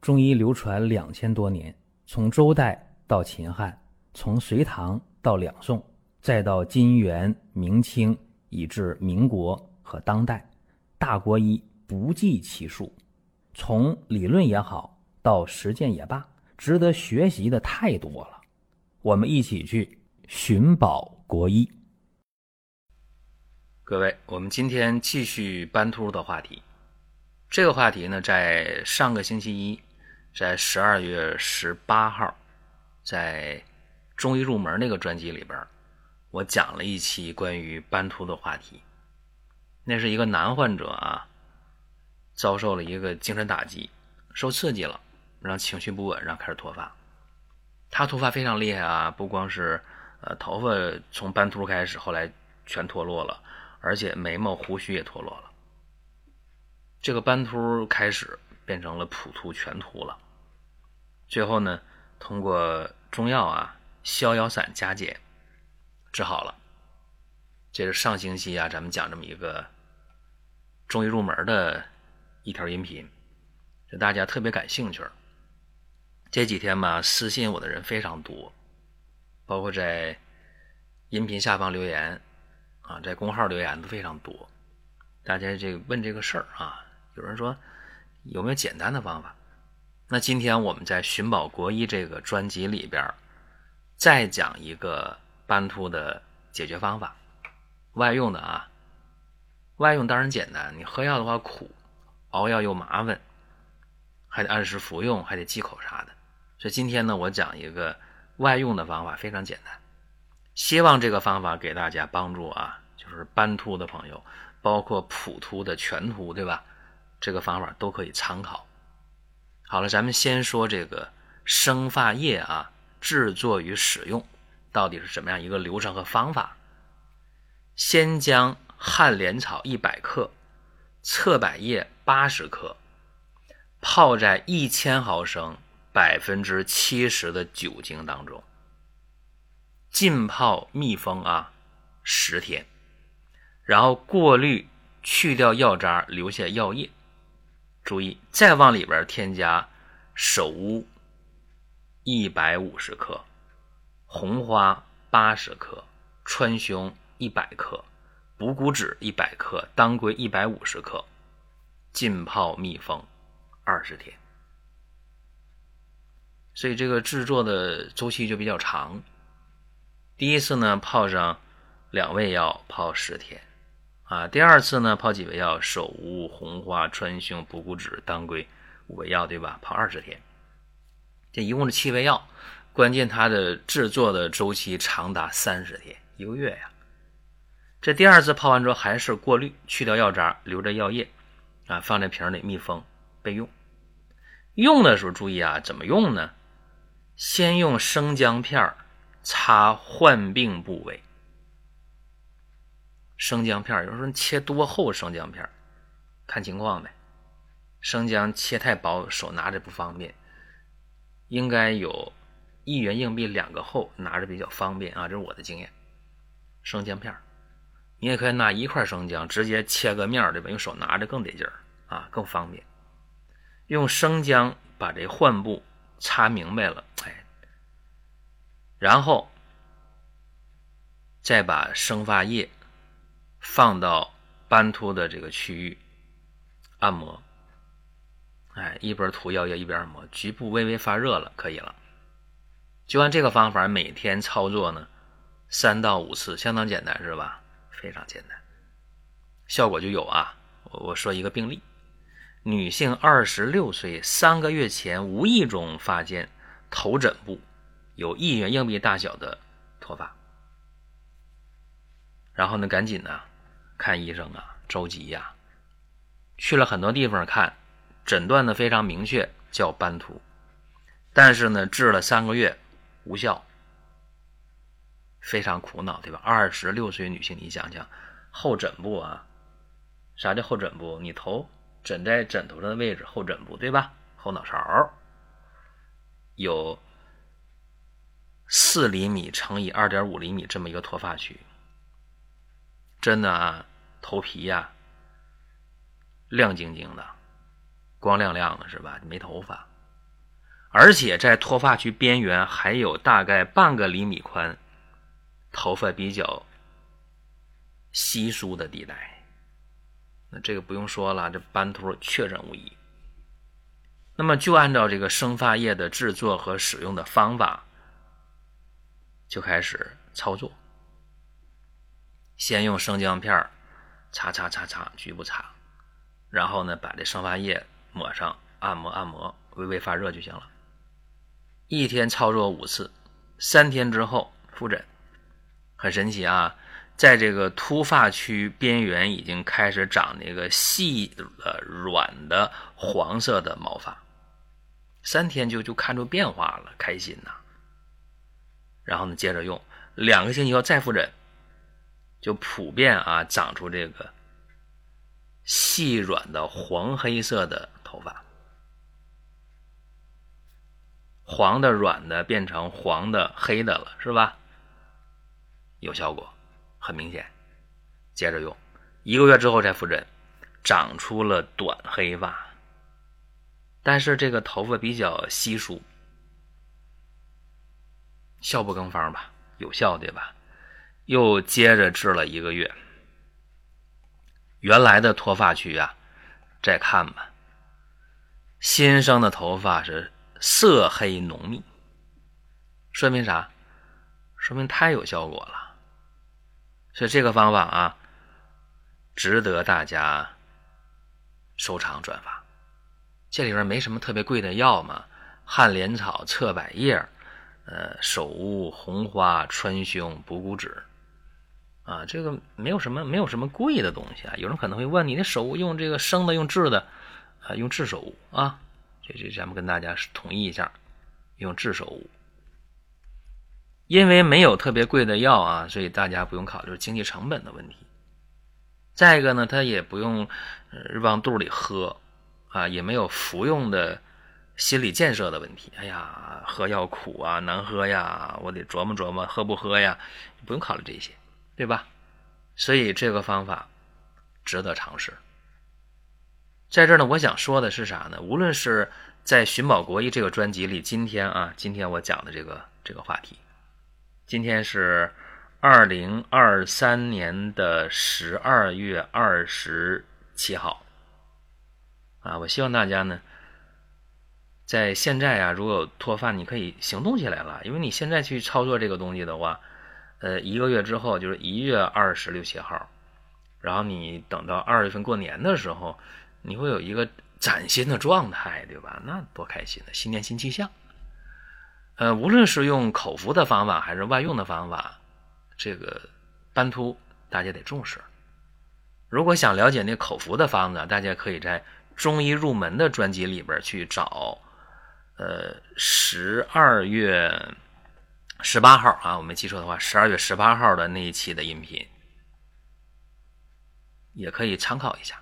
中医流传两千多年，从周代到秦汉，从隋唐到两宋，再到金元明清，以至民国和当代，大国医不计其数。从理论也好，到实践也罢，值得学习的太多了。我们一起去寻宝国医。各位，我们今天继续斑秃的话题。这个话题呢，在上个星期一，在十二月十八号，在中医入门那个专辑里边，我讲了一期关于斑秃的话题。那是一个男患者啊，遭受了一个精神打击，受刺激了，让情绪不稳，让开始脱发。他脱发非常厉害啊，不光是呃头发从斑秃开始，后来全脱落了，而且眉毛、胡须也脱落了。这个斑秃开始变成了普秃、全秃了。最后呢，通过中药啊逍遥散加减治好了。这是上星期啊，咱们讲这么一个中医入门的一条音频，这大家特别感兴趣。这几天吧，私信我的人非常多，包括在音频下方留言啊，在公号留言都非常多。大家这个问这个事儿啊，有人说有没有简单的方法？那今天我们在《寻宝国医》这个专辑里边，再讲一个斑秃的解决方法，外用的啊。外用当然简单，你喝药的话苦，熬药又麻烦，还得按时服用，还得忌口啥的。所以今天呢，我讲一个外用的方法，非常简单。希望这个方法给大家帮助啊，就是斑秃的朋友，包括普秃的、全秃，对吧？这个方法都可以参考。好了，咱们先说这个生发液啊，制作与使用到底是怎么样一个流程和方法？先将旱莲草一百克、侧柏叶八十克泡在一千毫升。百分之七十的酒精当中，浸泡密封啊十天，然后过滤去掉药渣，留下药液。注意，再往里边添加首乌一百五十克、红花八十克、川芎一百克、补骨脂一百克、当归一百五十克，浸泡密封二十天。所以这个制作的周期就比较长。第一次呢泡上两味药泡十天，啊，第二次呢泡几味药，首乌、红花、川芎、补骨脂、当归五味药，对吧？泡二十天，这一共是七味药。关键它的制作的周期长达三十天，一个月呀。这第二次泡完之后还是过滤，去掉药渣，留着药液，啊，放在瓶里密封备用。用的时候注意啊，怎么用呢？先用生姜片擦患病部位。生姜片有时候切多厚生姜片看情况呗。生姜切太薄，手拿着不方便。应该有一元硬币两个厚，拿着比较方便啊，这是我的经验。生姜片你也可以拿一块生姜直接切个面对吧？用手拿着更得劲儿啊，更方便。用生姜把这患部。擦明白了，哎，然后再把生发液放到斑秃的这个区域按摩，哎，一边涂药液一边按摩，局部微微发热了，可以了。就按这个方法每天操作呢，三到五次，相当简单，是吧？非常简单，效果就有啊。我我说一个病例。女性二十六岁，三个月前无意中发现头枕部有一元硬币大小的脱发，然后呢，赶紧呢看医生啊，着急呀，去了很多地方看，诊断的非常明确，叫斑秃，但是呢，治了三个月无效，非常苦恼，对吧？二十六岁女性，你想想，后枕部啊，啥叫后枕部？你头。枕在枕头上的位置，后枕部对吧？后脑勺有四厘米乘以二点五厘米这么一个脱发区，真的啊，头皮呀亮晶晶的，光亮亮的是吧？没头发，而且在脱发区边缘还有大概半个厘米宽、头发比较稀疏的地带。那这个不用说了，这斑秃确诊无疑。那么就按照这个生发液的制作和使用的方法，就开始操作。先用生姜片擦擦擦擦，局部擦，然后呢，把这生发液抹上，按摩按摩，微微发热就行了。一天操作五次，三天之后复诊，很神奇啊！在这个秃发区边缘已经开始长那个细的、软的黄色的毛发，三天就就看出变化了，开心呐！然后呢，接着用两个星期后再复诊，就普遍啊长出这个细软的黄黑色的头发。黄的、软的变成黄的、黑的了，是吧？有效果，很明显。接着用，一个月之后再复诊，长出了短黑发，但是这个头发比较稀疏，效不更方吧？有效对吧？又接着治了一个月，原来的脱发区啊，再看吧，新生的头发是。色黑浓密，说明啥？说明太有效果了。所以这个方法啊，值得大家收藏转发。这里边没什么特别贵的药嘛，旱莲草、侧柏叶，呃，手乌、红花、川芎、补骨脂，啊，这个没有什么没有什么贵的东西啊。有人可能会问，你的手用这个生的，用制的，啊，用制手啊？这这，咱们跟大家统一一下，用制手。因为没有特别贵的药啊，所以大家不用考虑经济成本的问题。再一个呢，它也不用往肚里喝啊，也没有服用的心理建设的问题。哎呀，喝药苦啊，难喝呀，我得琢磨琢磨喝不喝呀，不用考虑这些，对吧？所以这个方法值得尝试。在这儿呢，我想说的是啥呢？无论是在《寻宝国医》这个专辑里，今天啊，今天我讲的这个这个话题，今天是二零二三年的十二月二十七号啊。我希望大家呢，在现在啊，如果脱发，你可以行动起来了，因为你现在去操作这个东西的话，呃，一个月之后就是一月二十六七号，然后你等到二月份过年的时候。你会有一个崭新的状态，对吧？那多开心呢！新年新气象。呃，无论是用口服的方法还是外用的方法，这个斑秃大家得重视。如果想了解那口服的方子，大家可以在中医入门的专辑里边去找。呃，十二月十八号啊，我没记错的话，十二月十八号的那一期的音频，也可以参考一下。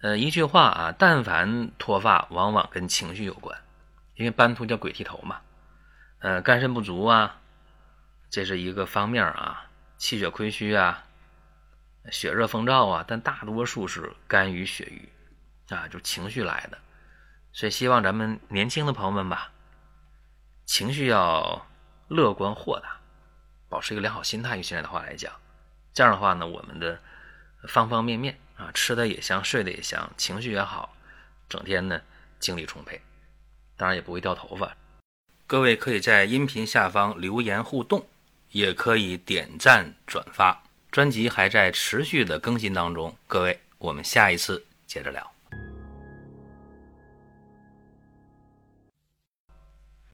呃，一句话啊，但凡脱发，往往跟情绪有关，因为斑秃叫鬼剃头嘛。呃，肝肾不足啊，这是一个方面啊，气血亏虚啊，血热风燥啊，但大多数是肝郁血瘀啊，就情绪来的。所以希望咱们年轻的朋友们吧，情绪要乐观豁达，保持一个良好心态。用现在的话来讲，这样的话呢，我们的方方面面。啊，吃的也香，睡得也香，情绪也好，整天呢精力充沛，当然也不会掉头发。各位可以在音频下方留言互动，也可以点赞转发。专辑还在持续的更新当中，各位，我们下一次接着聊。